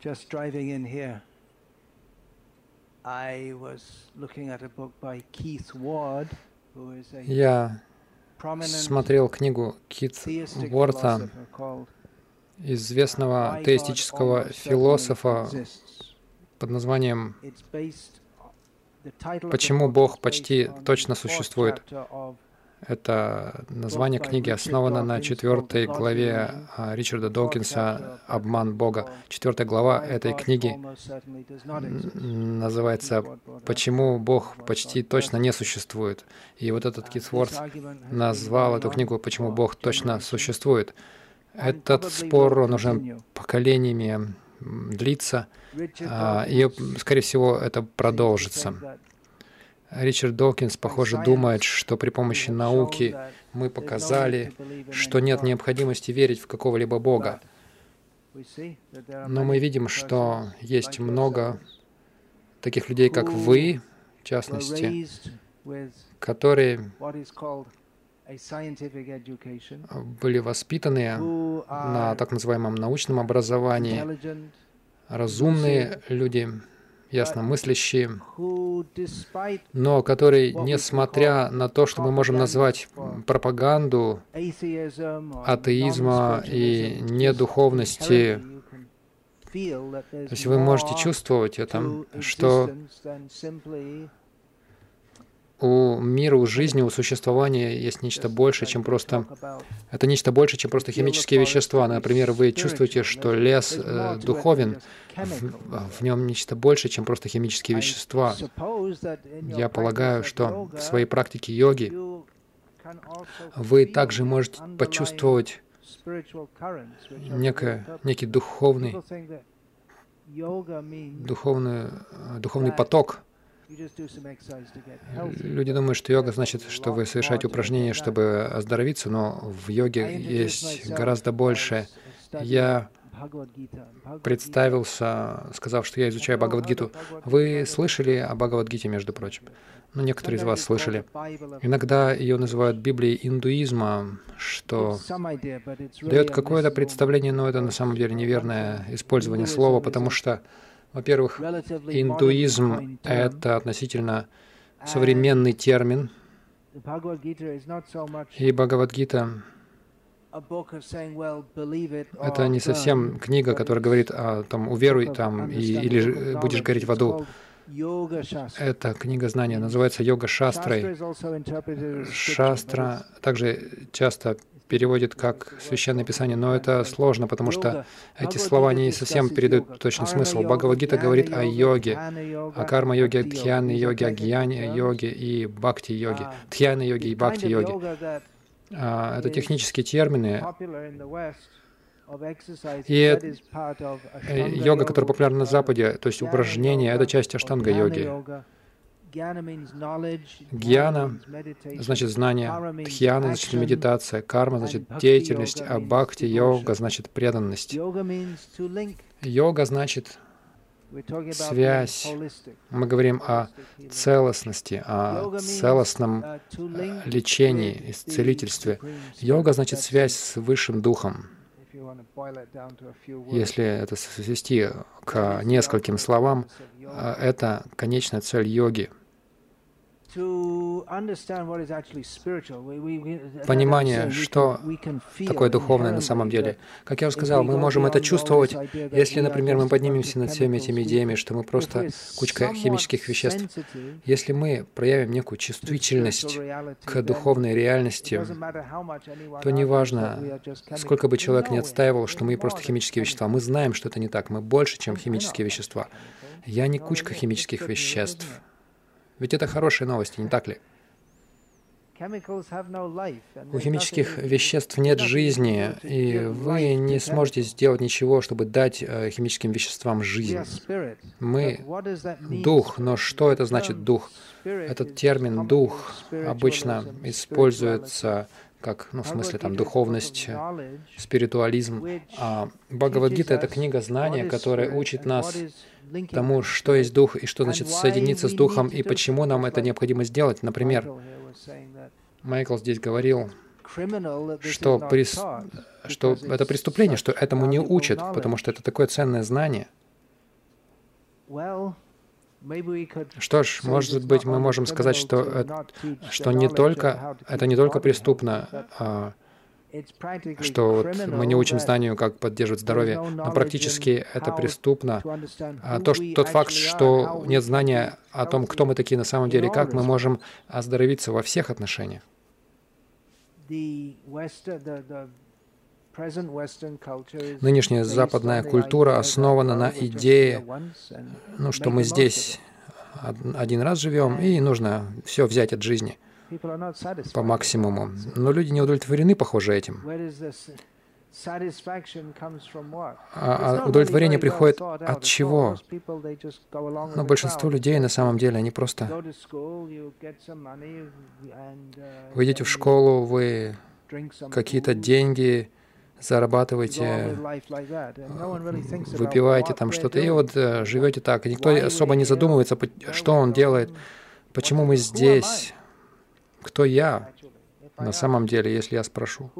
just driving in here, I was looking at a book by Keith Ward, who is a Я смотрел книгу Кит Уорта, известного теистического философа под названием «Почему Бог почти точно существует». Это название книги основано на четвертой главе а, Ричарда Докинса «Обман Бога». Четвертая глава этой книги называется «Почему Бог почти точно не существует». И вот этот Кит Ворд назвал эту книгу «Почему Бог точно существует». Этот спор, он уже поколениями длится, а, и, скорее всего, это продолжится. Ричард Докинс, похоже, думает, что при помощи науки мы показали, что нет необходимости верить в какого-либо Бога. Но мы видим, что есть много таких людей, как вы, в частности, которые были воспитаны на так называемом научном образовании, разумные люди, ясно мыслящие, но которые, несмотря на то, что мы можем назвать пропаганду атеизма и недуховности, то есть вы можете чувствовать это, что у мира, у жизни, у существования есть нечто большее, чем просто... Это нечто больше, чем просто химические вещества. Например, вы чувствуете, что лес э, духовен, в, в нем нечто больше, чем просто химические вещества. Я полагаю, что в своей практике йоги вы также можете почувствовать некое, некий духовный, духовный, духовный поток. Люди думают, что йога значит, что вы совершаете упражнения, чтобы оздоровиться, но в йоге есть гораздо больше. Я представился, сказав, что я изучаю Бхагавадгиту. Вы слышали о Бхагавадгите, между прочим? Ну, некоторые из вас слышали. Иногда ее называют Библией индуизма, что дает какое-то представление, но это на самом деле неверное использование слова, потому что во-первых, индуизм — это относительно современный термин, и Бхагавадгита — это не совсем книга, которая говорит о том, уверуй там, и, или будешь гореть в аду. Это книга знания, называется йога-шастрой. Шастра также часто переводит как священное писание, но это сложно, потому что эти слова не совсем передают точный смысл. Бхагавадгита говорит о йоге, о карма-йоге, дхьяны-йоге, о гьяне-йоге и бхакти-йоге. Дхьяны-йоге и бхакти-йоге. А, это технические термины. И э, йога, которая популярна на Западе, то есть упражнения, это часть аштанга-йоги. Гьяна значит знание, дхьяна значит медитация, карма значит деятельность, а бхакти йога значит преданность. Йога значит связь. Мы говорим о целостности, о целостном лечении, исцелительстве. Йога значит связь с Высшим Духом. Если это свести к нескольким словам, это конечная цель йоги — понимание, что такое духовное на самом деле. Как я уже сказал, мы можем это чувствовать, если, например, мы поднимемся над всеми этими идеями, что мы просто кучка химических веществ. Если мы проявим некую чувствительность к духовной реальности, то неважно, сколько бы человек не отстаивал, что мы просто химические вещества, мы знаем, что это не так, мы больше, чем химические вещества. Я не кучка химических веществ. Ведь это хорошие новости, не так ли? У химических веществ нет жизни, и вы не сможете сделать ничего, чтобы дать э, химическим веществам жизнь. Мы — дух, но что это значит дух? Этот термин «дух» обычно используется как, ну, в смысле, там, духовность, спиритуализм. А Бхагавадгита — это книга знания, которая учит нас тому, что есть Дух и что значит соединиться с Духом, и почему нам это необходимо сделать. Например, Майкл здесь говорил, что, прис... что это преступление, что этому не учат, потому что это такое ценное знание — Что ж, может быть, мы можем сказать, что, это, что не только, это не только преступно, а, что вот мы не учим знанию, как поддерживать здоровье, но практически это преступно. А то, что, тот факт, что нет знания о том, кто мы такие на самом деле, как мы можем оздоровиться во всех отношениях. Нынешняя западная культура основана на идее, ну, что мы здесь один раз живем, и нужно все взять от жизни по максимуму. Но люди не удовлетворены, похоже, этим. А, а удовлетворение приходит от чего? Но большинство людей на самом деле, они просто... Вы идете в школу, вы какие-то деньги зарабатываете, выпиваете там что-то, и вот э, живете так. И никто особо не задумывается, что он делает, почему мы здесь, кто я на самом деле, если я спрошу,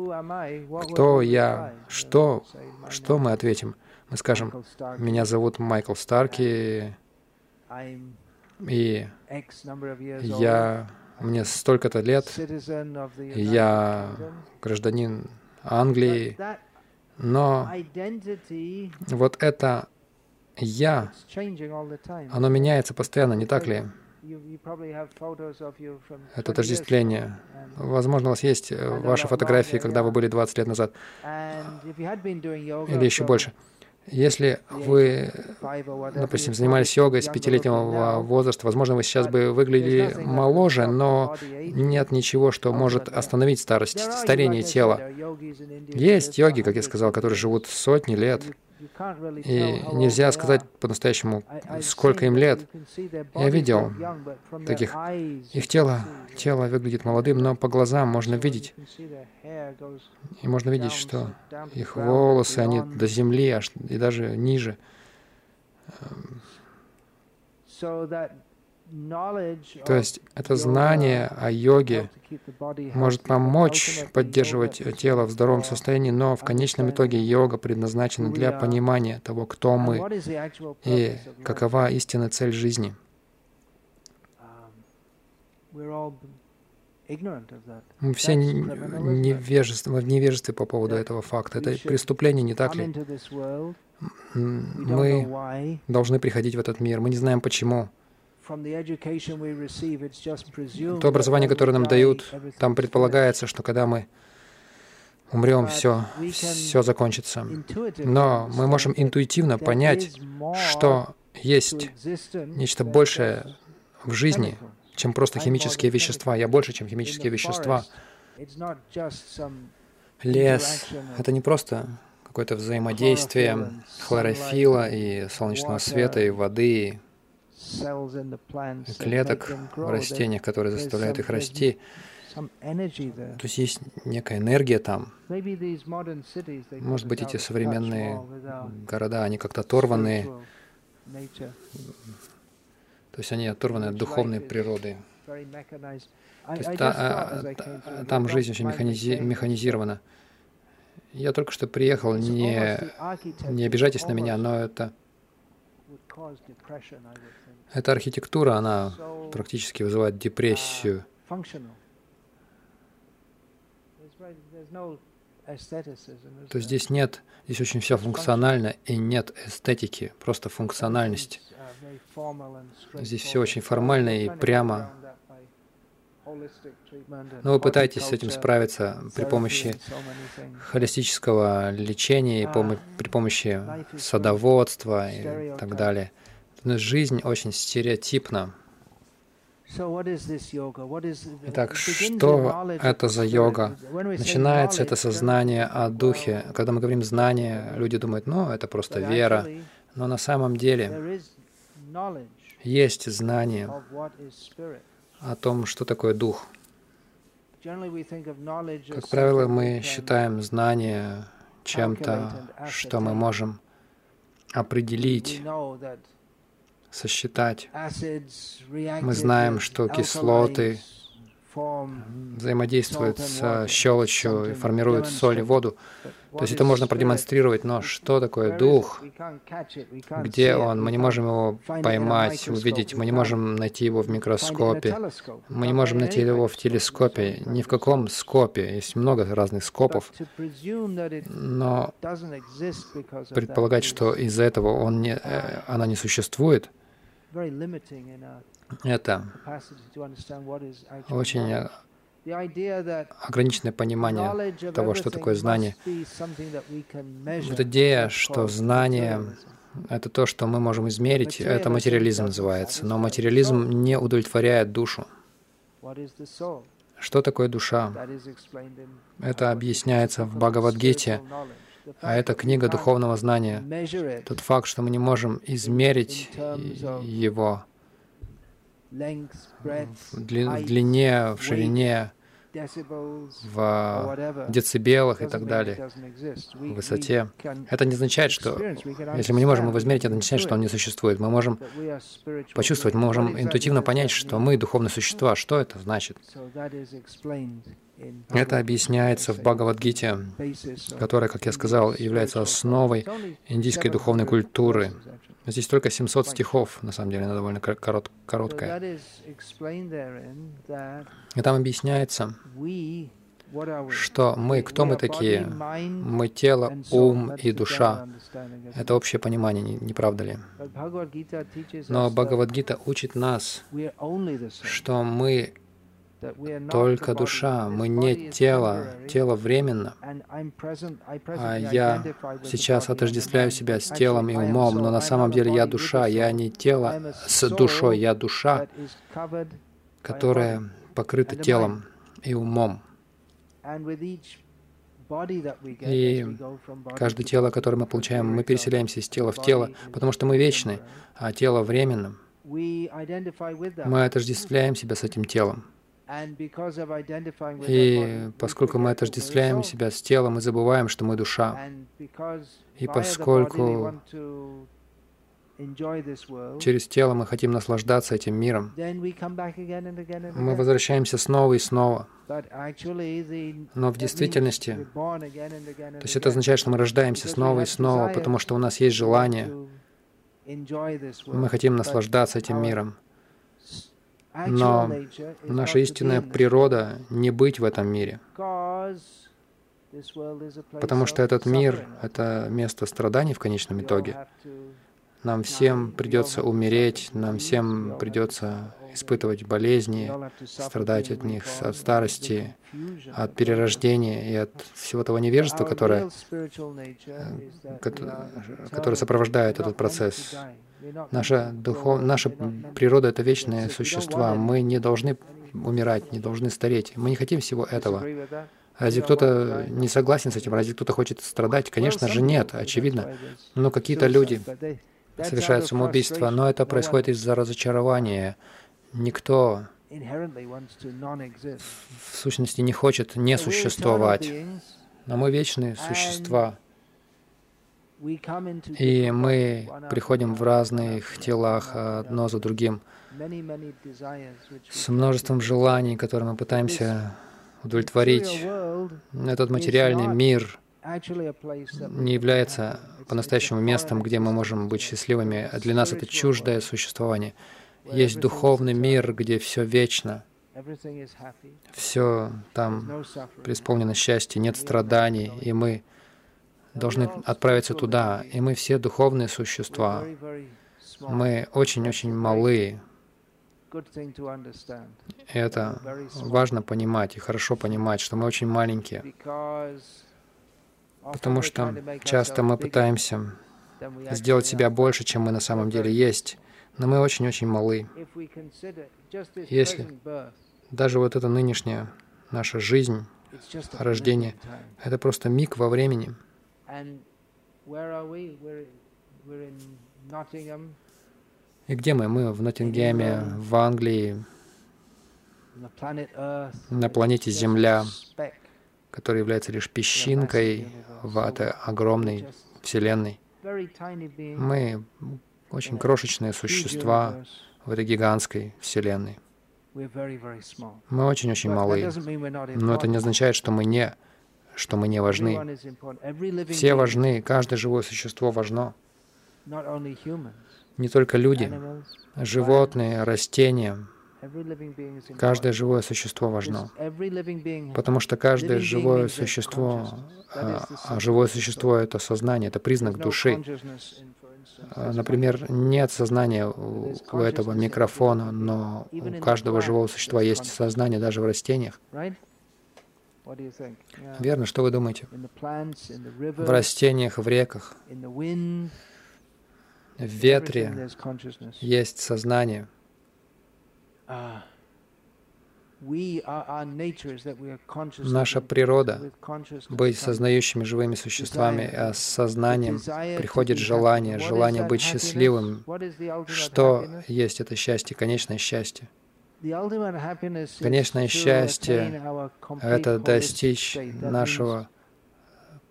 кто я, что, что мы ответим? Мы скажем, меня зовут Майкл Старки, и я, мне столько-то лет, я гражданин Англии. Но вот это «я», оно меняется постоянно, не так ли? Это отождествление. Возможно, у вас есть э, ваши фотографии, когда вы были 20 лет назад, или еще больше. Если вы, допустим, занимались йогой с пятилетнего возраста, возможно, вы сейчас бы выглядели моложе, но нет ничего, что может остановить старость, старение тела. Есть йоги, как я сказал, которые живут сотни лет, и нельзя сказать по-настоящему, сколько им лет. Я видел таких. Их тело, тело выглядит молодым, но по глазам можно видеть. И можно видеть, что их волосы, они до земли, аж и даже ниже. То есть это знание о йоге может помочь поддерживать тело в здоровом состоянии, но в конечном итоге йога предназначена для понимания того, кто мы и какова истинная цель жизни. Мы все невежество, в невежестве по поводу этого факта. Это преступление, не так ли? Мы должны приходить в этот мир. Мы не знаем почему. То образование, которое нам дают, там предполагается, что когда мы умрем, все, все закончится. Но мы можем интуитивно понять, что есть нечто большее в жизни, чем просто химические вещества. Я больше, чем химические вещества. Лес — это не просто какое-то взаимодействие хлорофила и солнечного света, и воды, клеток в растениях, которые заставляют их расти. То есть есть некая энергия там. Может быть, эти современные города, они как-то оторваны. То есть они оторваны от духовной природы. То есть та, а, там жизнь очень механизи механизирована. Я только что приехал, не, не обижайтесь на меня, но это эта архитектура, она практически вызывает депрессию. То есть здесь нет, здесь очень все функционально и нет эстетики, просто функциональность. Здесь все очень формально и прямо. Но вы пытаетесь с этим справиться при помощи холистического лечения и при помощи садоводства и так далее. Жизнь очень стереотипна. Итак, что это за йога? Начинается это сознание о духе. Когда мы говорим знание, люди думают, ну, это просто вера. Но на самом деле есть знание о том, что такое дух. Как правило, мы считаем знание чем-то, что мы можем определить сосчитать. Мы знаем, что кислоты взаимодействует с щелочью и формирует соль и воду. То есть это можно продемонстрировать, но что такое дух? Где он? Мы не можем его поймать, увидеть, мы не можем найти его в микроскопе, мы не можем найти его в телескопе, ни в каком скопе. Есть много разных скопов, но предполагать, что из-за этого он не, э, она не существует, это очень ограниченное понимание того, что такое знание. Вот идея, что знание — это то, что мы можем измерить, это материализм называется. Но материализм не удовлетворяет душу. Что такое душа? Это объясняется в Бхагавадгите, а это книга духовного знания. Тот факт, что мы не можем измерить его в длине, в ширине, в децибелах и так далее, в высоте. Это не означает, что если мы не можем его измерить, это не означает, что он не существует. Мы можем почувствовать, мы можем интуитивно понять, что мы духовные существа. Что это значит? Это объясняется в Бхагавадгите, которая, как я сказал, является основой индийской духовной культуры. Здесь только 700 стихов, на самом деле, она довольно корот, короткая. И там объясняется, что мы, кто мы такие? Мы тело, ум и душа. Это общее понимание, не, не правда ли? Но Бхагавадгита учит нас, что мы только душа, мы не тело, тело временно. А я сейчас отождествляю себя с телом и умом, но на самом деле я душа, я не тело с душой, я душа, которая покрыта телом и умом. И каждое тело, которое мы получаем, мы переселяемся из тела в тело, потому что мы вечны, а тело временным. Мы отождествляем себя с этим телом. И поскольку мы отождествляем себя с телом и забываем, что мы душа, и поскольку через тело мы хотим наслаждаться этим миром, мы возвращаемся снова и снова. Но в действительности, то есть это означает, что мы рождаемся снова и снова, потому что у нас есть желание, мы хотим наслаждаться этим миром. Но наша истинная природа не быть в этом мире, потому что этот мир — это место страданий в конечном итоге. Нам всем придется умереть, нам всем придется испытывать болезни, страдать от них, от старости, от перерождения и от всего того невежества, которое, э, которое сопровождает этот процесс. Наша, духов... Наша природа — это вечные существа. Мы не должны умирать, не должны стареть. Мы не хотим всего этого. Разве кто-то не согласен с этим? Разве кто-то хочет страдать? Конечно же, нет, очевидно. Но какие-то люди совершают самоубийство, но это происходит из-за разочарования. Никто в сущности не хочет не существовать. Но мы вечные существа. И мы приходим в разных телах одно за другим, с множеством желаний, которые мы пытаемся удовлетворить. Этот материальный мир не является по-настоящему местом, где мы можем быть счастливыми. Для нас это чуждое существование. Есть духовный мир, где все вечно. Все там преисполнено счастье, нет страданий, и мы должны отправиться туда. И мы все духовные существа. Мы очень-очень малы. Это важно понимать и хорошо понимать, что мы очень маленькие. Потому что часто мы пытаемся сделать себя больше, чем мы на самом деле есть, но мы очень-очень малы. Если даже вот эта нынешняя наша жизнь, рождение, это просто миг во времени — и где мы? Мы в Ноттингеме, в Англии, на планете Земля, которая является лишь песчинкой в этой огромной Вселенной. Мы очень крошечные существа в этой гигантской Вселенной. Мы очень-очень малы. Но это не означает, что мы не, что мы не важны. Все важны, каждое живое существо важно. Не только люди, животные, растения, Каждое живое существо важно, потому что каждое живое существо, а, а живое существо — это сознание, это признак души. А, например, нет сознания у, у этого микрофона, но у каждого живого существа есть сознание даже в растениях. Верно, что вы думаете? В растениях, в реках, в ветре есть сознание — Наша природа — быть сознающими живыми существами, а с сознанием приходит желание, желание быть счастливым. Что есть это счастье, конечное счастье? Конечное счастье — это достичь нашего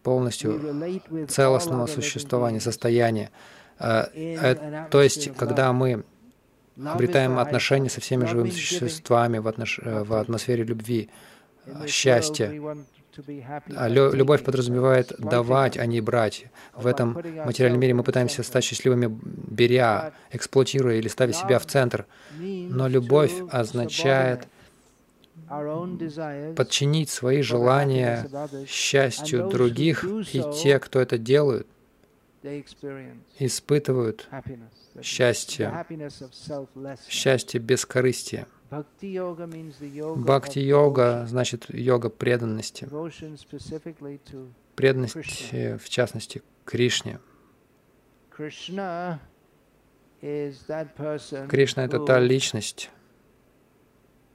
полностью целостного существования, состояния. А, э, то есть, когда мы обретаем отношения со всеми живыми существами в, отнош... Э, в атмосфере любви, счастья. А любовь подразумевает давать, а не брать. В этом материальном мире мы пытаемся стать счастливыми, беря, эксплуатируя или ставя себя в центр. Но любовь означает подчинить свои желания счастью других, и те, кто это делают, испытывают счастье, счастье бескорыстия. Бхакти-йога значит йога преданности. Преданность, в частности, Кришне. Кришна — это та личность,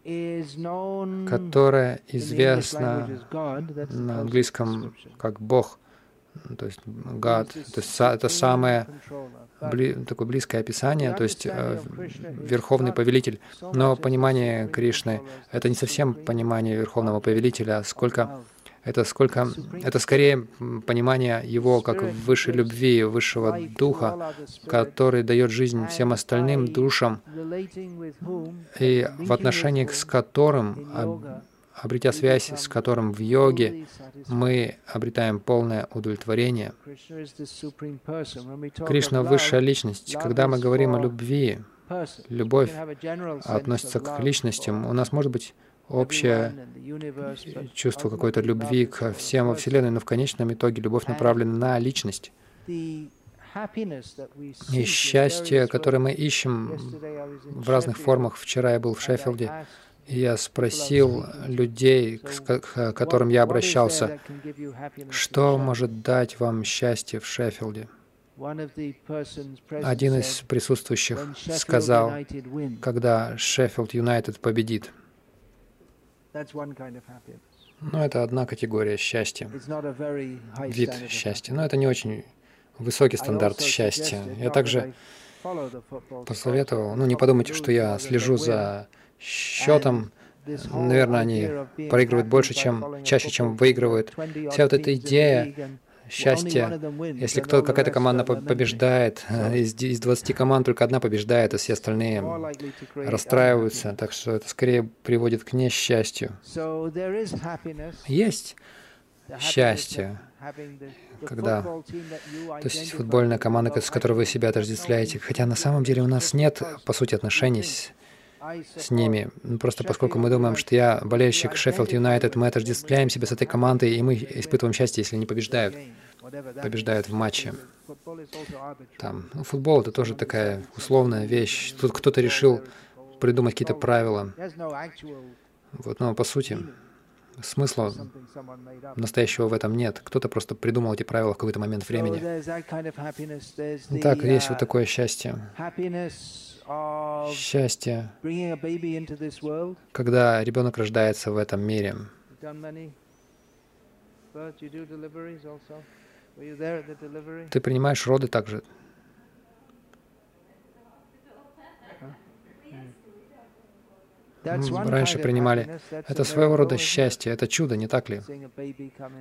которая известна на английском как Бог, то есть God, то есть это самое бли, такое близкое описание, то есть э, Верховный Повелитель. Но понимание Кришны — это не совсем понимание Верховного Повелителя, сколько это сколько это скорее понимание его как высшей любви, высшего духа, который дает жизнь всем остальным душам, и в отношении с которым обретя связь с которым в йоге мы обретаем полное удовлетворение. Кришна — высшая личность. Когда мы говорим о любви, любовь относится к личностям. У нас может быть общее чувство какой-то любви к всем во Вселенной, но в конечном итоге любовь направлена на личность. И счастье, которое мы ищем в разных формах. Вчера я был в Шеффилде, я спросил людей, к которым я обращался, что может дать вам счастье в Шеффилде. Один из присутствующих сказал, когда Шеффилд Юнайтед победит. Но это одна категория счастья, вид счастья. Но это не очень высокий стандарт счастья. Я также посоветовал, ну не подумайте, что я слежу за счетом, наверное, они проигрывают больше, чем чаще, чем выигрывают. Вся вот эта идея счастья, если кто какая-то команда побеждает, из, из 20 команд только одна побеждает, а все остальные расстраиваются, так что это скорее приводит к несчастью. Есть счастье, когда, то есть футбольная команда, с которой вы себя отождествляете, хотя на самом деле у нас нет, по сути, отношений с с ними. Ну, просто поскольку мы думаем, что я болельщик Шеффилд Юнайтед, мы отождествляем себя с этой командой, и мы испытываем счастье, если они побеждают, побеждают в матче. Там, ну, футбол — это тоже такая условная вещь. Тут кто-то решил придумать какие-то правила. Вот, но по сути, смысла настоящего в этом нет. Кто-то просто придумал эти правила в какой-то момент времени. Так, есть вот такое счастье счастье, когда ребенок рождается в этом мире. Ты принимаешь роды также? Раньше принимали. Это своего рода счастье, это чудо, не так ли?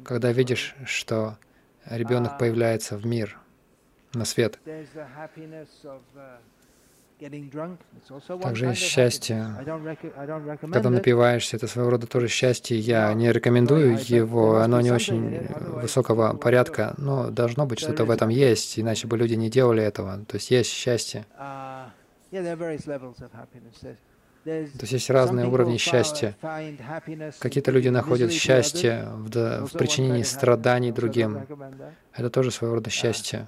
Когда видишь, что ребенок появляется в мир, на свет. Также есть счастье. Когда напиваешься, это своего рода тоже счастье. Я не рекомендую его, оно не очень высокого порядка, но должно быть что-то в этом есть, иначе бы люди не делали этого. То есть есть счастье. То есть есть разные уровни счастья. Какие-то люди находят счастье в, в причинении страданий другим. Это тоже своего рода счастье.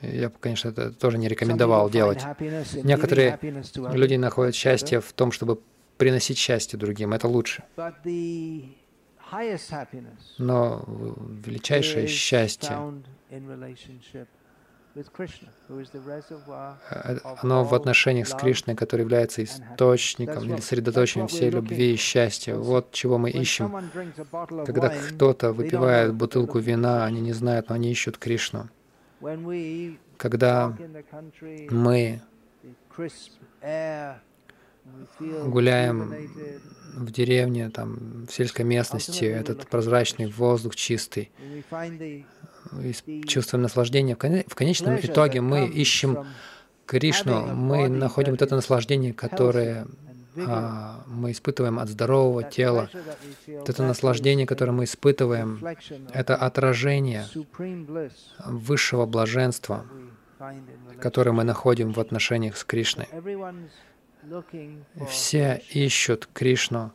Я, конечно, это тоже не рекомендовал делать. Некоторые люди находят счастье в том, чтобы приносить счастье другим. Это лучше. Но величайшее счастье оно в отношениях с Кришной, который является источником или средоточием всей любви и счастья. Вот чего мы ищем. Когда кто-то выпивает бутылку вина, они не знают, но они ищут Кришну. Когда мы гуляем в деревне, там, в сельской местности, этот прозрачный воздух чистый, чувствуем наслаждение. В конечном итоге мы ищем Кришну, мы находим вот это наслаждение, которое а, мы испытываем от здорового тела. Вот это наслаждение, которое мы испытываем, это отражение высшего блаженства, которое мы находим в отношениях с Кришной. Все ищут Кришну,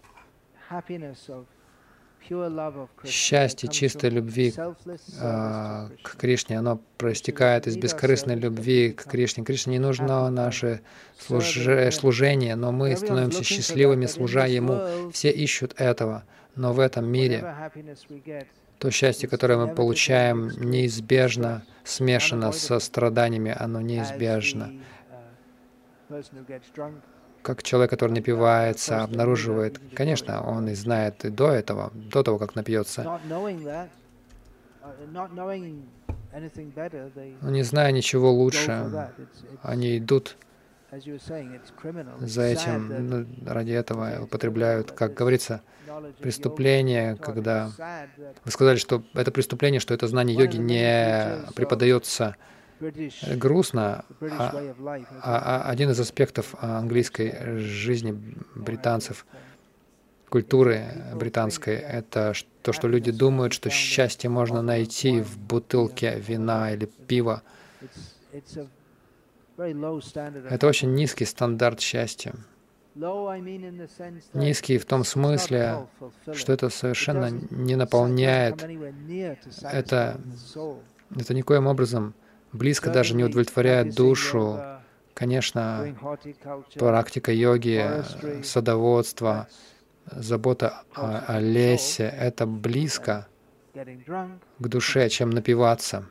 счастье чистой любви э, к Кришне, оно проистекает из бескорыстной любви к Кришне. Кришне не нужно наше служ... служение, но мы становимся счастливыми, служа Ему. Все ищут этого, но в этом мире то счастье, которое мы получаем, неизбежно смешано со страданиями, оно неизбежно как человек, который напивается, обнаруживает, конечно, он и знает и до этого, до того, как напьется. Но не зная ничего лучше, они идут за этим, ну, ради этого употребляют, как говорится, преступление, когда вы сказали, что это преступление, что это знание йоги не преподается грустно. А, а, а один из аспектов английской жизни британцев, культуры британской, это то, что люди думают, что счастье можно найти в бутылке вина или пива. Это очень низкий стандарт счастья. Низкий в том смысле, что это совершенно не наполняет, это, это никоим образом близко даже не удовлетворяет душу. Конечно, практика йоги, садоводство, забота о, о лесе — это близко к душе, чем напиваться.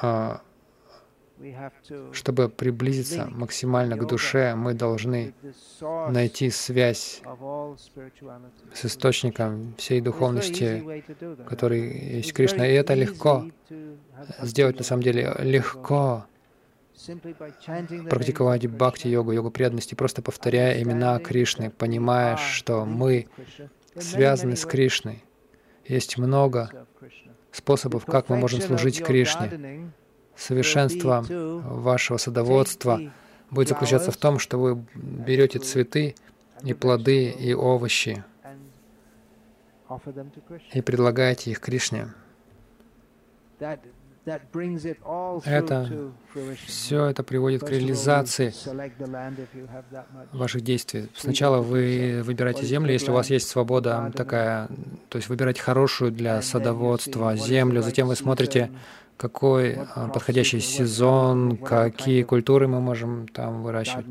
А чтобы приблизиться максимально к душе, мы должны найти связь с источником всей духовности, который есть Кришна. И это легко сделать на самом деле. Легко практиковать бхакти-йогу, йогу преданности, просто повторяя имена Кришны, понимая, что мы связаны с Кришной. Есть много способов, как мы можем служить Кришне совершенство вашего садоводства будет заключаться в том, что вы берете цветы и плоды и овощи и предлагаете их Кришне. Это все это приводит к реализации ваших действий. Сначала вы выбираете землю, если у вас есть свобода такая, то есть выбирать хорошую для садоводства землю, затем вы смотрите, какой а, подходящий сезон, какие культуры мы можем там выращивать.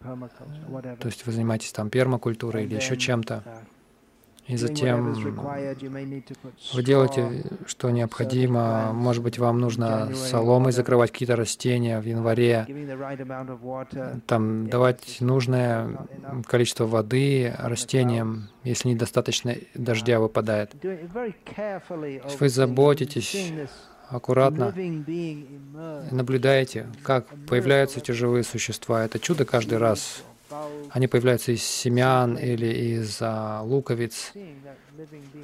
То есть вы занимаетесь там пермакультурой или еще чем-то. И затем вы делаете, что необходимо. Может быть, вам нужно соломой закрывать какие-то растения в январе, там давать нужное количество воды растениям, если недостаточно дождя выпадает. То есть вы заботитесь аккуратно наблюдаете, как появляются эти живые существа. Это чудо каждый раз. Они появляются из семян или из а, луковиц.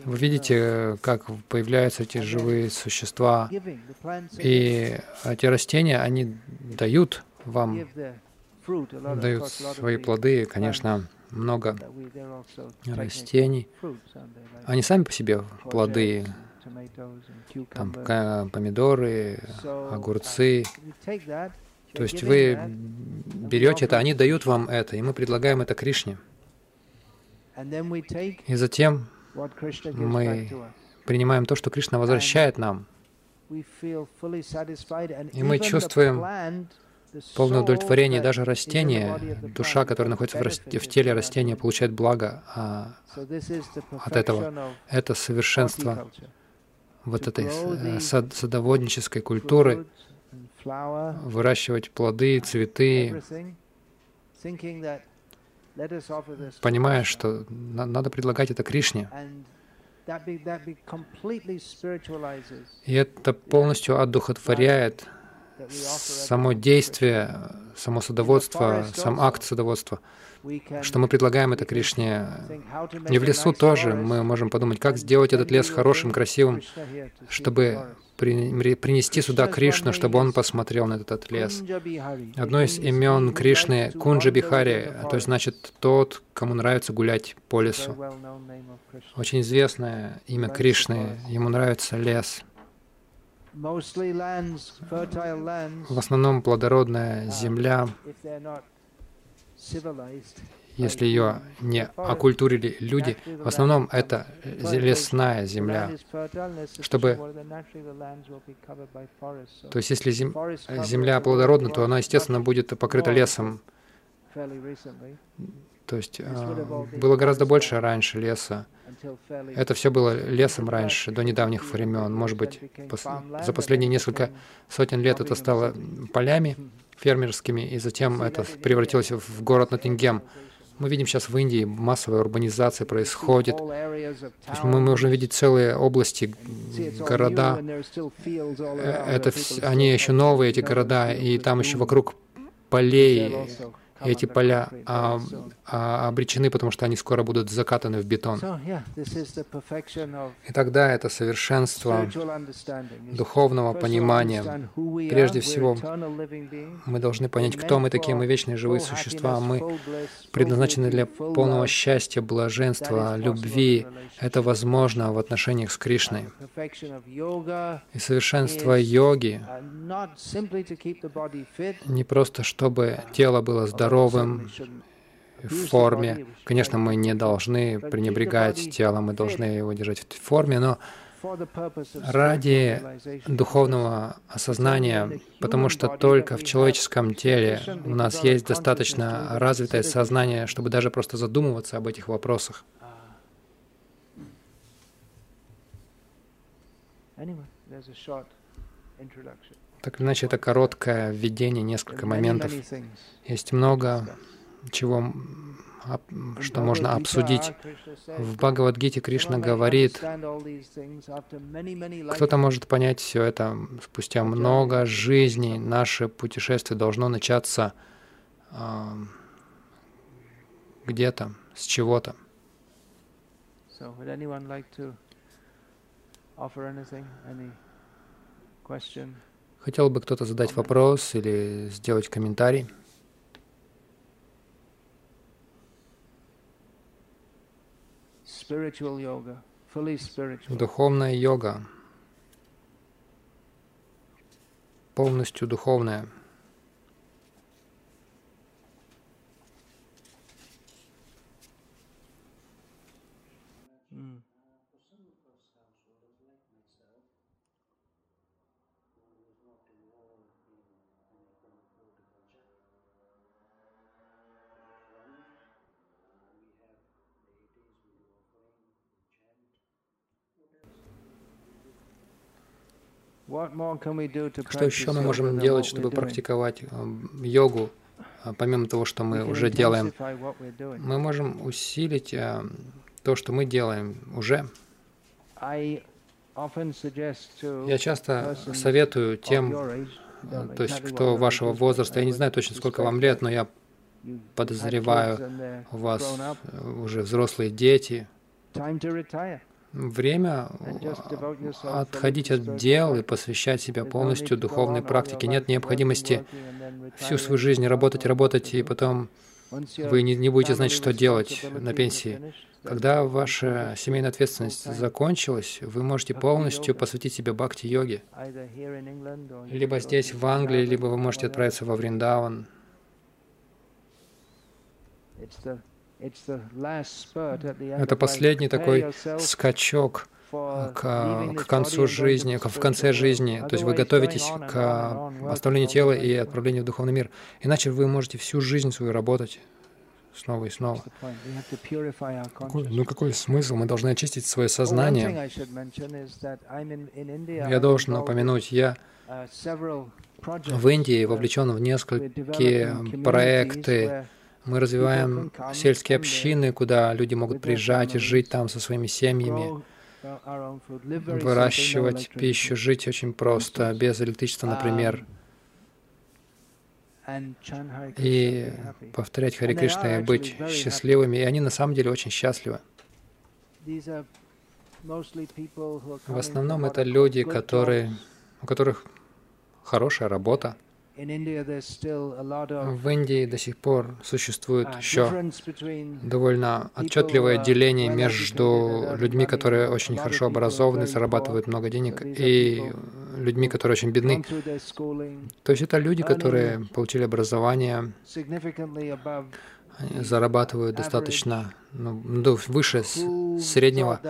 Вы видите, как появляются эти живые существа. И эти растения, они дают вам, дают свои плоды, конечно, много растений. Они сами по себе плоды, там помидоры, огурцы. То есть вы берете это, они дают вам это, и мы предлагаем это Кришне. И затем мы принимаем то, что Кришна возвращает нам. И мы чувствуем полное удовлетворение. Даже растение, душа, которая находится в, расте, в теле растения, получает благо а, от этого. Это совершенство вот этой э, сад, садоводнической культуры, выращивать плоды, цветы, понимая, что надо предлагать это Кришне. И это полностью одухотворяет само действие, само садоводство, сам акт садоводства, что мы предлагаем это Кришне. И в лесу тоже мы можем подумать, как сделать этот лес хорошим, красивым, чтобы принести сюда Кришну, чтобы он посмотрел на этот лес. Одно из имен Кришны — Кунджа Бихари, то есть значит тот, кому нравится гулять по лесу. Очень известное имя Кришны, ему нравится лес. В основном плодородная земля, если ее не окультурили люди, в основном это лесная земля. Чтобы... То есть если зем... земля плодородна, то она, естественно, будет покрыта лесом. То есть э, было гораздо больше раньше леса. Это все было лесом раньше, до недавних времен. Может быть, пос за последние несколько сотен лет это стало полями фермерскими, и затем это превратилось в город Ноттингем. Мы видим сейчас в Индии массовая урбанизация происходит. То есть мы можем видеть целые области, города. Э, это, они еще новые, эти города, и там еще вокруг полей эти поля а, а, обречены, потому что они скоро будут закатаны в бетон. И тогда это совершенство духовного понимания. Прежде всего, мы должны понять, кто мы такие. Мы вечные живые существа. Мы предназначены для полного счастья, блаженства, любви. Это возможно в отношениях с Кришной. И совершенство йоги не просто, чтобы тело было здоровым, здоровым, в форме. Конечно, мы не должны пренебрегать телом, мы должны его держать в форме, но ради духовного осознания, потому что только в человеческом теле у нас есть достаточно развитое сознание, чтобы даже просто задумываться об этих вопросах. Так или иначе, это короткое введение, несколько моментов. Есть много чего, что можно обсудить. В Бхагавадгите Кришна говорит, кто-то может понять все это спустя много жизней. Наше путешествие должно начаться э, где-то, с чего-то. Хотел бы кто-то задать вопрос или сделать комментарий? Духовная йога, полностью духовная. Что еще мы можем делать, чтобы практиковать э, йогу, а, помимо того, что мы уже делаем? Мы можем усилить э, то, что мы делаем уже. Я часто советую тем, э, то есть кто вашего возраста, я не знаю точно, сколько вам лет, но я подозреваю, у вас уже взрослые дети. Время отходить от дел и посвящать себя полностью духовной практике. Нет необходимости всю свою жизнь работать, работать, и потом вы не, не будете знать, что делать на пенсии. Когда ваша семейная ответственность закончилась, вы можете полностью посвятить себя бхакти-йоге. Либо здесь, в Англии, либо вы можете отправиться во Вриндаван. Это последний такой скачок к, к концу жизни, в конце жизни. То есть вы готовитесь к оставлению тела и отправлению в духовный мир. Иначе вы можете всю жизнь свою работать снова и снова. Какой, ну какой смысл? Мы должны очистить свое сознание. Я должен упомянуть, я uh, в Индии вовлечен в несколько проекты. Мы развиваем сельские общины, куда люди могут приезжать и жить там со своими семьями, выращивать пищу, жить очень просто, без электричества, например. И повторять Хари Кришна и быть счастливыми. И они на самом деле очень счастливы. В основном это люди, которые, у которых хорошая работа, в Индии до сих пор существует uh, еще довольно отчетливое uh, деление между людьми, которые очень хорошо образованы, зарабатывают много денег, и людьми, которые очень бедны. То есть это люди, которые получили образование, они зарабатывают достаточно ну, выше среднего,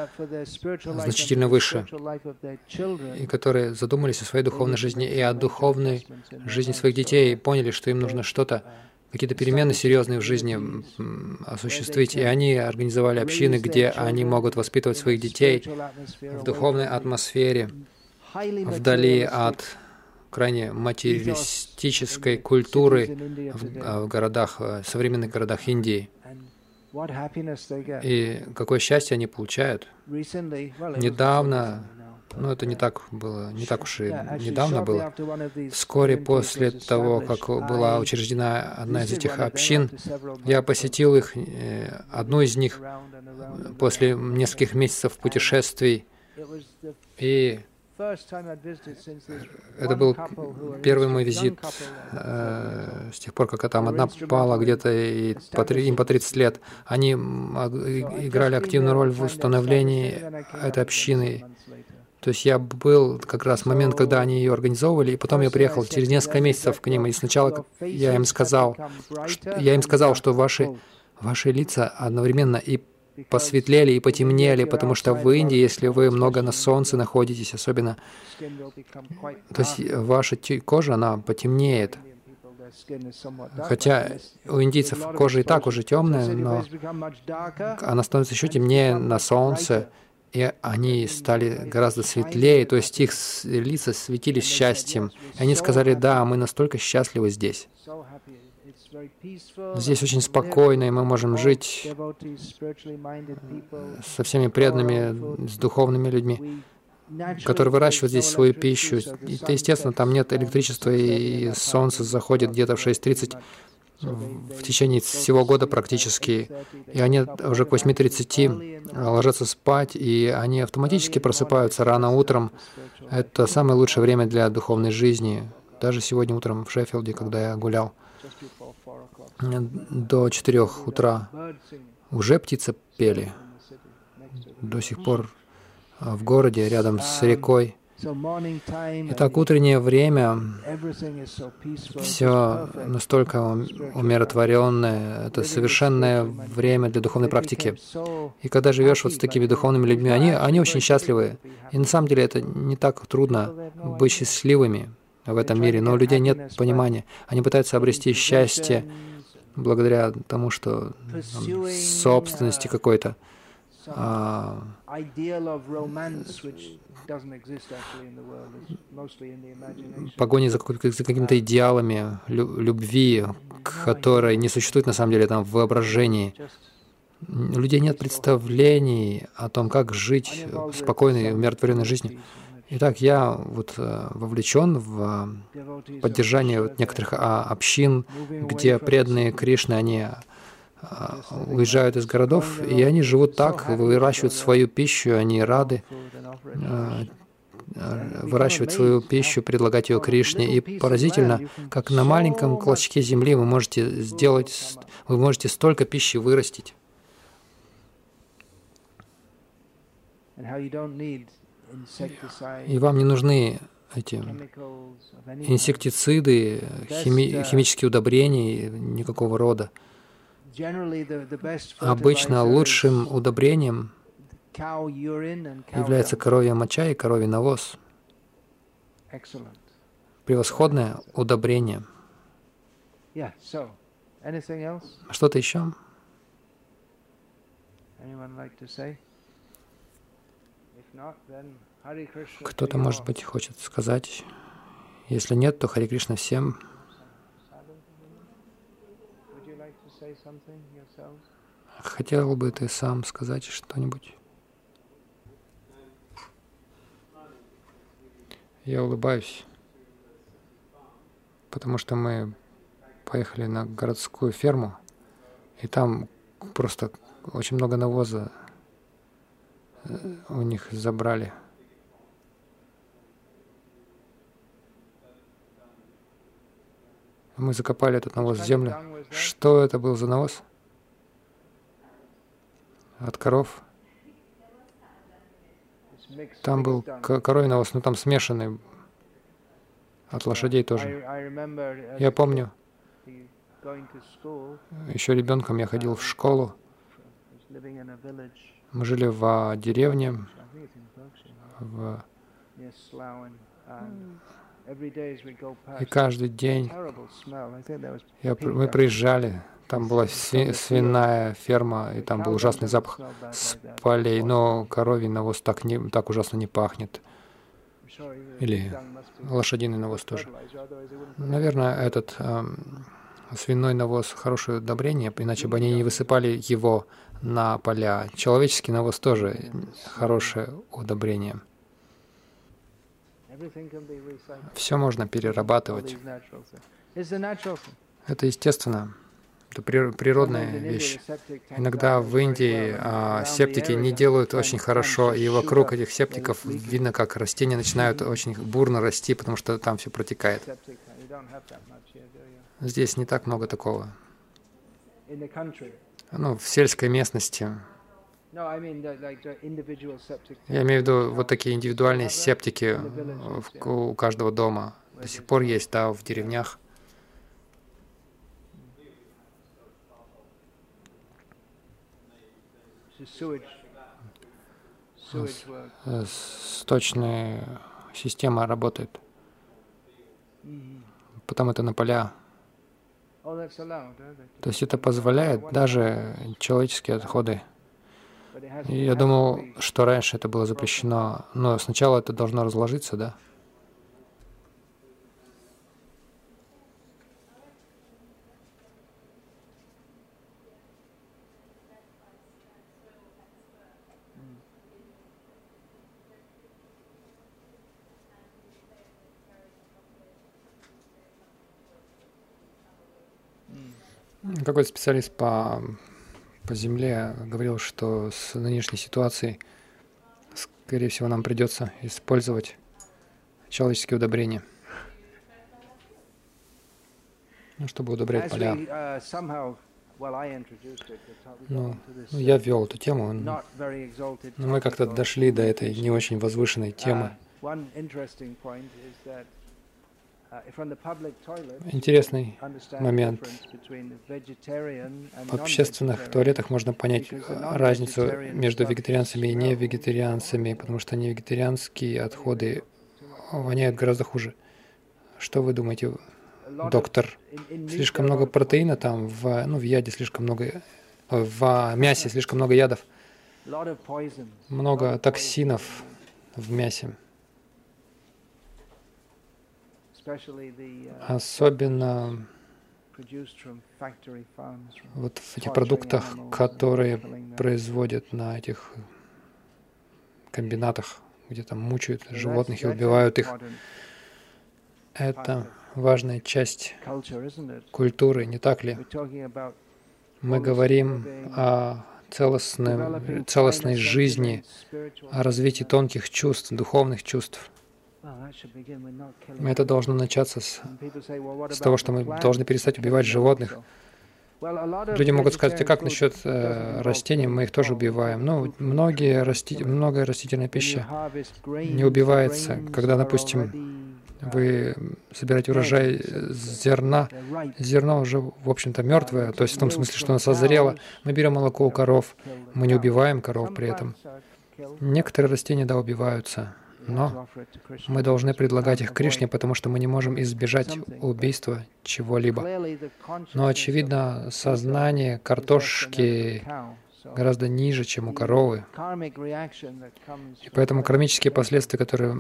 значительно выше, и которые задумались о своей духовной жизни и о духовной жизни своих детей, и поняли, что им нужно что-то, какие-то перемены серьезные в жизни осуществить. И они организовали общины, где они могут воспитывать своих детей в духовной атмосфере, вдали от крайне материалистической культуры в, а, в городах, в современных городах Индии. И какое счастье они получают. Недавно, ну это не так было, не так уж и недавно было, вскоре после того, как была учреждена одна из этих общин, я посетил их, э, одну из них, после нескольких месяцев путешествий, и это был первый мой визит э, с тех пор, как там одна пала где-то и по, им по 30 лет. Они играли активную роль в установлении этой общины. То есть я был как раз в момент, когда они ее организовывали, и потом я приехал через несколько месяцев к ним, и сначала я им сказал, что, я им сказал, что ваши, ваши лица одновременно и посветлели и потемнели, потому что в Индии, если вы много на солнце находитесь, особенно, то есть ваша кожа, она потемнеет. Хотя у индийцев кожа и так уже темная, но она становится еще темнее на солнце, и они стали гораздо светлее, то есть их лица светились счастьем. И они сказали, да, мы настолько счастливы здесь. Здесь очень спокойно, и мы можем жить со всеми преданными, с духовными людьми, которые выращивают здесь свою пищу. И, естественно, там нет электричества, и солнце заходит где-то в 6.30 в течение всего года практически, и они уже к 8.30 ложатся спать, и они автоматически просыпаются рано утром. Это самое лучшее время для духовной жизни. Даже сегодня утром в Шеффилде, когда я гулял до 4 утра уже птицы пели. До сих пор а, в городе, рядом с рекой. Итак, утреннее время, все настолько умиротворенное, это совершенное время для духовной практики. И когда живешь вот с такими духовными людьми, они, они очень счастливы. И на самом деле это не так трудно быть счастливыми в этом мире, но у людей нет понимания. Они пытаются обрести счастье благодаря тому, что там, собственности какой-то, а, погони за, за какими-то идеалами любви, которой не существует на самом деле там в воображении. У людей нет представлений о том, как жить спокойной, умиротворенной жизнью. Итак, я вот э, вовлечен в э, поддержание вот некоторых а, общин, где преданные Кришны, они а, уезжают из городов, и они живут так, выращивают свою пищу, они рады э, выращивать свою пищу, предлагать ее Кришне. И поразительно, как на маленьком клочке земли вы можете сделать, вы можете столько пищи вырастить. И вам не нужны эти инсектициды, хими химические удобрения никакого рода. Обычно лучшим удобрением является коровья моча и коровий навоз. Превосходное удобрение. Что-то еще? Кто-то, может быть, хочет сказать. Если нет, то Хари Кришна всем. Хотел бы ты сам сказать что-нибудь? Я улыбаюсь, потому что мы поехали на городскую ферму, и там просто очень много навоза у них забрали. Мы закопали этот навоз в землю. Что это был за навоз? От коров? Там был коровий навоз, но там смешанный от лошадей тоже. Я помню, еще ребенком я ходил в школу. Мы жили в деревне, в... и каждый день я, мы приезжали там была свиная ферма, и там был ужасный запах с полей, но коровий навоз так, не, так ужасно не пахнет. Или лошадиный навоз тоже. Наверное, этот э, свиной навоз хорошее удобрение, иначе бы они не высыпали его на поля. Человеческий навоз тоже хорошее удобрение. Все можно перерабатывать. Это естественно. Это природная вещь. Иногда в Индии а, септики не делают очень хорошо, и вокруг этих септиков видно, как растения начинают очень бурно расти, потому что там все протекает. Здесь не так много такого. Ну, в сельской местности. Я имею в виду вот такие индивидуальные септики у каждого дома. До сих пор есть, да, в деревнях. Сточная система работает. Потом это на поля. То есть это позволяет даже человеческие отходы. Я думал, что раньше это было запрещено, но сначала это должно разложиться, да? Какой-то специалист по, по Земле говорил, что с нынешней ситуацией, скорее всего, нам придется использовать человеческие удобрения, ну, чтобы удобрять поля. Uh, ну, ну, я ввел эту тему, но мы как-то дошли до этой не очень возвышенной темы. Uh, Интересный момент. В общественных туалетах можно понять разницу между вегетарианцами и невегетарианцами, потому что невегетарианские отходы воняют гораздо хуже. Что вы думаете, доктор? Слишком много протеина там, в, ну, в яде слишком много, в мясе слишком много ядов, много токсинов в мясе. Особенно вот в этих продуктах, которые производят на этих комбинатах где там мучают животных и убивают их. Это важная часть культуры, не так ли? Мы говорим о целостной, целостной жизни, о развитии тонких чувств, духовных чувств. Это должно начаться с, с того, что мы должны перестать убивать животных. Люди могут сказать, а как насчет э, растений, мы их тоже убиваем. Ну, многие расти... многое растительная пища не убивается. Когда, допустим, вы собираете урожай зерна, зерно уже, в общем-то, мертвое, то есть в том смысле, что оно созрело. Мы берем молоко у коров, мы не убиваем коров при этом. Некоторые растения, да, убиваются, но мы должны предлагать их Кришне, потому что мы не можем избежать убийства чего-либо. Но, очевидно, сознание картошки гораздо ниже, чем у коровы. И поэтому кармические последствия, которые,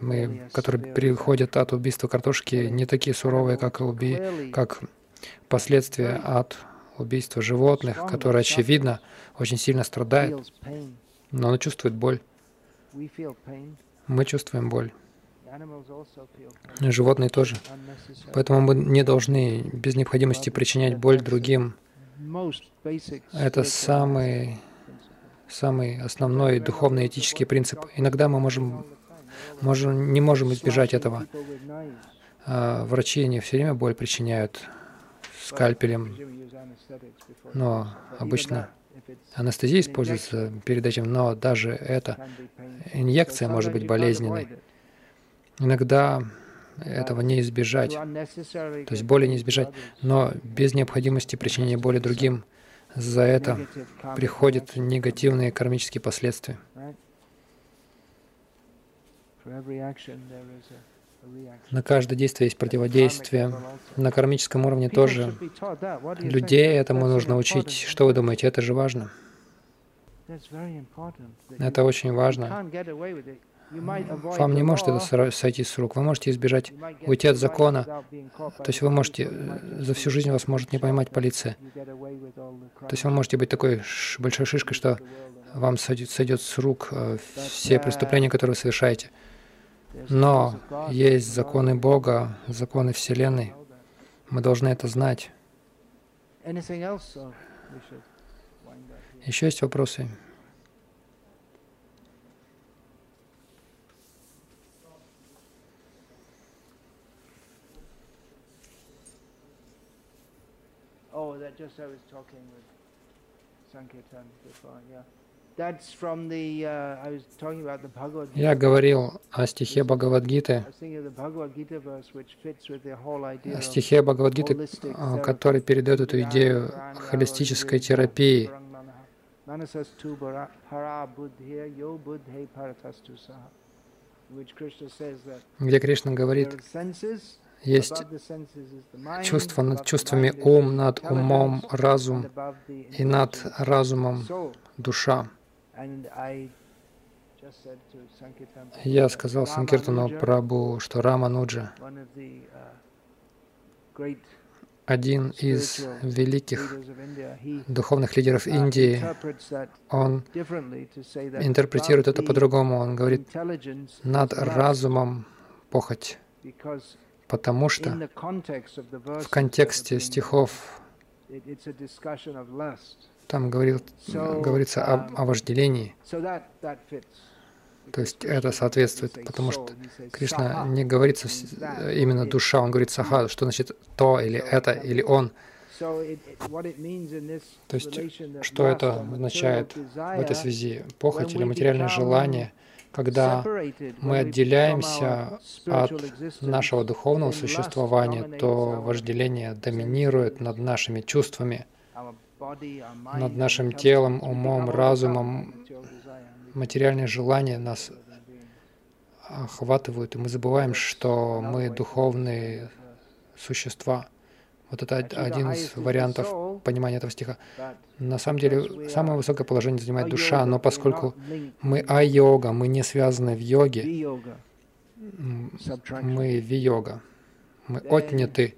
мы, которые приходят от убийства картошки, не такие суровые, как, уби... как последствия от убийства животных, которые, очевидно, очень сильно страдают, но оно чувствует боль. Мы чувствуем боль. Животные тоже. Поэтому мы не должны без необходимости причинять боль другим. Это самый, самый основной духовный этический принцип. Иногда мы можем, можем, не можем избежать этого. А врачи не все время боль причиняют скальпелем, но обычно Анестезия используется перед этим, но даже эта инъекция может быть болезненной. Иногда этого не избежать, то есть боли не избежать, но без необходимости причинения боли другим за это приходят негативные кармические последствия. На каждое действие есть противодействие. На кармическом уровне тоже. Людей этому нужно учить. Что вы думаете, это же важно? Это очень важно. Вам не может это сойти с рук. Вы можете избежать, уйти от закона. То есть вы можете, за всю жизнь вас может не поймать полиция. То есть вы можете быть такой большой шишкой, что вам сойдет, сойдет с рук э, все преступления, которые вы совершаете. Но есть законы Бога, законы Вселенной. Мы должны это знать. Еще есть вопросы? Oh, that just I was talking with Sankirtan before, yeah. Я говорил о стихе Бхагавадгиты, о стихе Бхагавадгиты, а, который передает эту идею холистической терапии. Где Кришна говорит, есть чувство над чувствами ум, над умом разум и над разумом душа. Я сказал Санкиртану Прабу, что Рамануджа, один из великих духовных лидеров Индии, он интерпретирует это по-другому. Он говорит над разумом похоть, потому что в контексте стихов там говорил, говорится о, о вожделении. То есть это соответствует, потому что Кришна не говорит именно душа, он говорит саха, что значит то или это или он. То есть что это означает в этой связи? Похоть или материальное желание, когда мы отделяемся от нашего духовного существования, то вожделение доминирует над нашими чувствами – над нашим телом, умом, разумом. Материальные желания нас охватывают, и мы забываем, что мы духовные существа. Вот это один из вариантов понимания этого стиха. На самом деле, самое высокое положение занимает душа, но поскольку мы а-йога, мы не связаны в йоге, мы ви-йога, мы отняты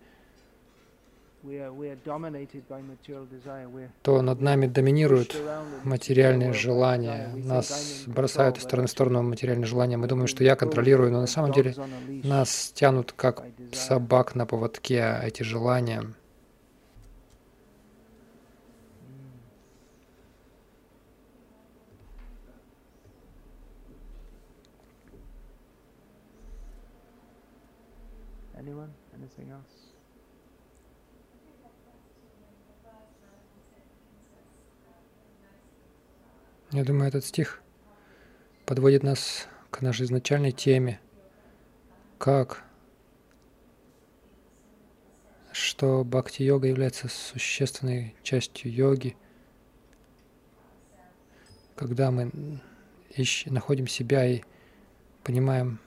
то над нами доминируют материальные желания. Нас бросают из стороны в сторону материальные желания. Мы думаем, что я контролирую, но на самом деле нас тянут как собак на поводке эти желания. Я думаю, этот стих подводит нас к нашей изначальной теме. Как? Что бхакти-йога является существенной частью йоги. Когда мы ищем, находим себя и понимаем,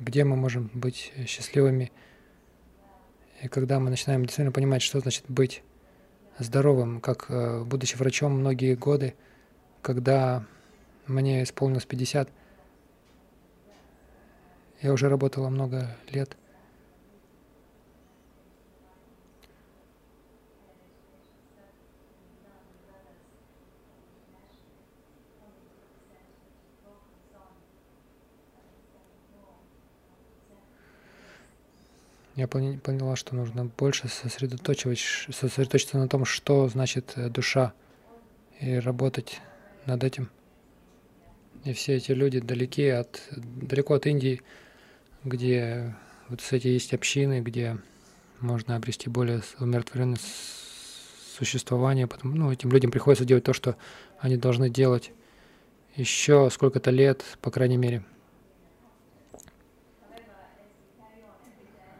где мы можем быть счастливыми, и когда мы начинаем действительно понимать, что значит быть здоровым, как э, будучи врачом многие годы, когда мне исполнилось 50, я уже работала много лет. Я поняла, что нужно больше сосредоточивать, сосредоточиться на том, что значит э, душа, и работать над этим. И все эти люди далеки от, далеко от Индии, где вот эти есть общины, где можно обрести более умиротворенное существование. Потому, ну, этим людям приходится делать то, что они должны делать еще сколько-то лет, по крайней мере.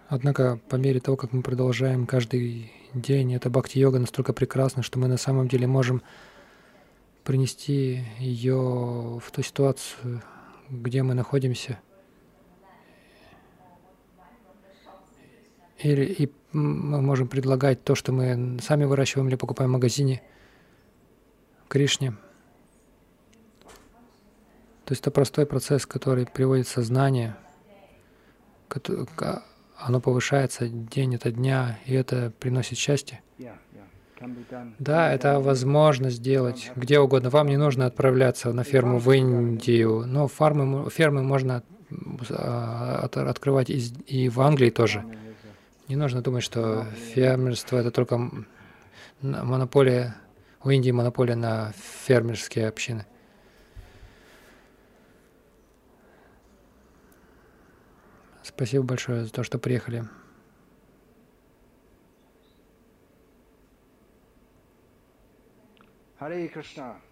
Однако, по мере того, как мы продолжаем каждый день, эта бхакти-йога настолько прекрасна, что мы на самом деле можем принести ее в ту ситуацию, где мы находимся. Или и мы можем предлагать то, что мы сами выращиваем или покупаем в магазине Кришне. То есть это простой процесс, который приводит сознание, оно повышается день ото дня, и это приносит счастье. Да, это возможно сделать где угодно. Вам не нужно отправляться на ферму в Индию, но фармы, фермы можно а, открывать и в Англии тоже. Не нужно думать, что фермерство — это только монополия, у Индии монополия на фермерские общины. Спасибо большое за то, что приехали. Hare Krishna.